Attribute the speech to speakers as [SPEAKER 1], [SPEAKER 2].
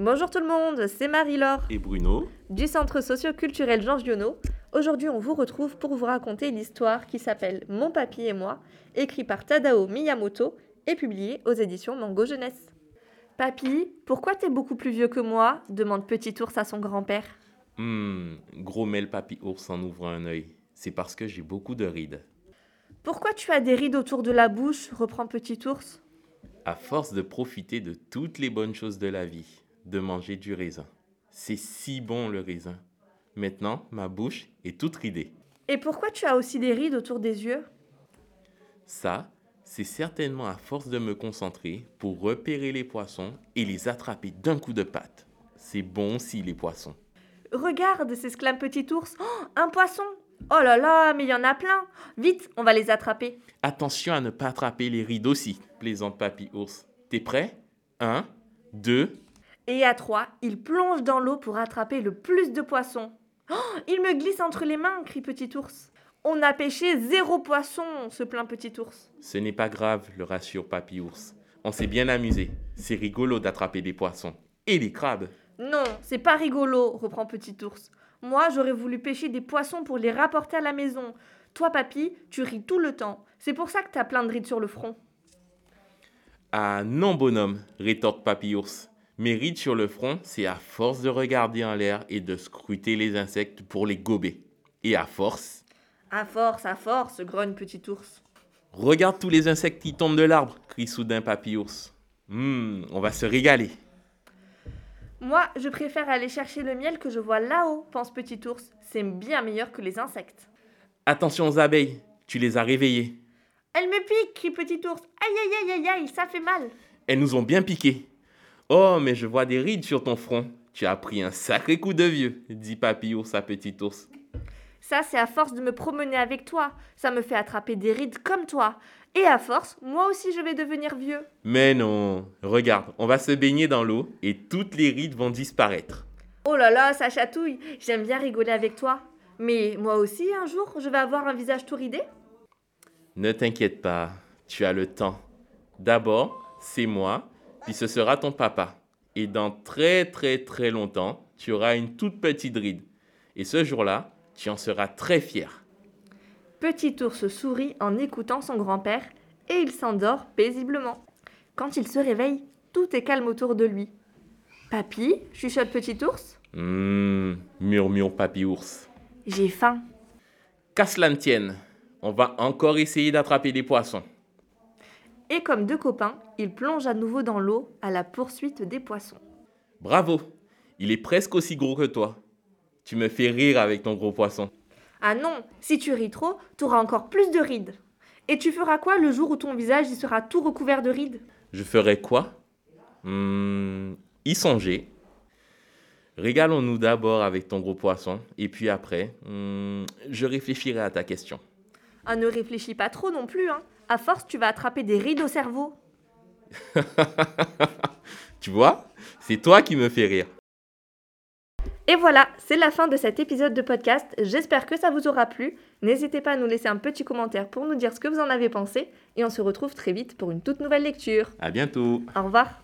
[SPEAKER 1] Bonjour tout le monde, c'est Marie-Laure
[SPEAKER 2] Et Bruno
[SPEAKER 1] du Centre socio-culturel Jean Giono. Aujourd'hui, on vous retrouve pour vous raconter l'histoire qui s'appelle Mon papy et moi, écrit par Tadao Miyamoto et publié aux éditions Mango Jeunesse. Papy, pourquoi t'es beaucoup plus vieux que moi? Demande Petit Ours à son grand-père.
[SPEAKER 2] Hum, gros mêle papy ours en ouvrant un œil. C'est parce que j'ai beaucoup de rides.
[SPEAKER 1] Pourquoi tu as des rides autour de la bouche? Reprend Petit Ours.
[SPEAKER 2] À force de profiter de toutes les bonnes choses de la vie, de manger du raisin. C'est si bon le raisin. Maintenant, ma bouche est toute ridée.
[SPEAKER 1] Et pourquoi tu as aussi des rides autour des yeux?
[SPEAKER 2] Ça, c'est certainement à force de me concentrer pour repérer les poissons et les attraper d'un coup de patte. C'est bon aussi les poissons.
[SPEAKER 1] Regarde, s'exclame Petit Ours. Oh, un poisson Oh là là, mais il y en a plein Vite, on va les attraper.
[SPEAKER 2] Attention à ne pas attraper les rides aussi, plaisante papy ours. T'es prêt? Un, deux,
[SPEAKER 1] Et à trois, il plonge dans l'eau pour attraper le plus de poissons. Oh, il me glisse entre les mains, crie Petit Ours. On a pêché zéro poisson, se plaint Petit Ours.
[SPEAKER 2] Ce n'est pas grave, le rassure Papy Ours. On s'est bien amusé. C'est rigolo d'attraper des poissons. Et des crabes.
[SPEAKER 1] Non, c'est pas rigolo, reprend Petit Ours. Moi, j'aurais voulu pêcher des poissons pour les rapporter à la maison. Toi, papy, tu ris tout le temps. C'est pour ça que t'as plein de rides sur le front.
[SPEAKER 2] Ah non, bonhomme, rétorque Papy Ours. Mes rides sur le front, c'est à force de regarder en l'air et de scruter les insectes pour les gober. Et à force,
[SPEAKER 1] À force, à force, grogne Petit Ours.
[SPEAKER 2] regarde tous les insectes qui tombent de l'arbre, crie soudain Papy Ours. Hum, on va se régaler.
[SPEAKER 1] Moi, je préfère aller chercher le miel que je vois là-haut, pense Petit Ours. C'est bien meilleur que les insectes.
[SPEAKER 2] Attention aux abeilles, tu les as réveillées.
[SPEAKER 1] Elle me pique, crie Petit Ours. Aïe aïe aïe aïe aïe, ça fait mal.
[SPEAKER 2] Elles nous ont bien piqué. Oh, mais je vois des rides sur ton front. Tu as pris un sacré coup de vieux, dit Papy Ours à Petit Ours.
[SPEAKER 1] Ça, c'est à force de me promener avec toi. Ça me fait attraper des rides comme toi. Et à force, moi aussi, je vais devenir vieux.
[SPEAKER 2] Mais non, regarde, on va se baigner dans l'eau et toutes les rides vont disparaître.
[SPEAKER 1] Oh là là, ça chatouille. J'aime bien rigoler avec toi. Mais moi aussi, un jour, je vais avoir un visage tout ridé
[SPEAKER 2] Ne t'inquiète pas, tu as le temps. D'abord, c'est moi, puis ce sera ton papa. Et dans très très très longtemps, tu auras une toute petite ride. Et ce jour-là, tu en seras très fier.
[SPEAKER 1] Petit ours sourit en écoutant son grand-père et il s'endort paisiblement. Quand il se réveille, tout est calme autour de lui. Papy, chuchote Petit ours,
[SPEAKER 2] Hum, murmure Papy Ours.
[SPEAKER 1] j'ai faim.
[SPEAKER 2] Qu'à cela ne tienne, on va encore essayer d'attraper des poissons.
[SPEAKER 1] Et comme deux copains, ils plongent à nouveau dans l'eau à la poursuite des poissons.
[SPEAKER 2] Bravo, il est presque aussi gros que toi. Tu me fais rire avec ton gros poisson.
[SPEAKER 1] Ah non, si tu ris trop, t'auras encore plus de rides. Et tu feras quoi le jour où ton visage y sera tout recouvert de rides?
[SPEAKER 2] Je ferai quoi? Hmm, Y songer. Régalons-nous d'abord avec ton gros poisson, et puis après, hmm, je réfléchirai à ta question.
[SPEAKER 1] Ah ne réfléchis pas trop non plus, hein. À force, tu vas attraper des rides au cerveau.
[SPEAKER 2] Tu vois? C'est toi qui me fais rire.
[SPEAKER 1] Et voilà, c'est la fin de cet épisode de podcast. J'espère que ça vous aura plu. N'hésitez pas à nous laisser un petit commentaire pour nous dire ce que vous en avez pensé. Et on se retrouve très vite pour une toute nouvelle lecture.
[SPEAKER 2] À bientôt
[SPEAKER 1] Au revoir.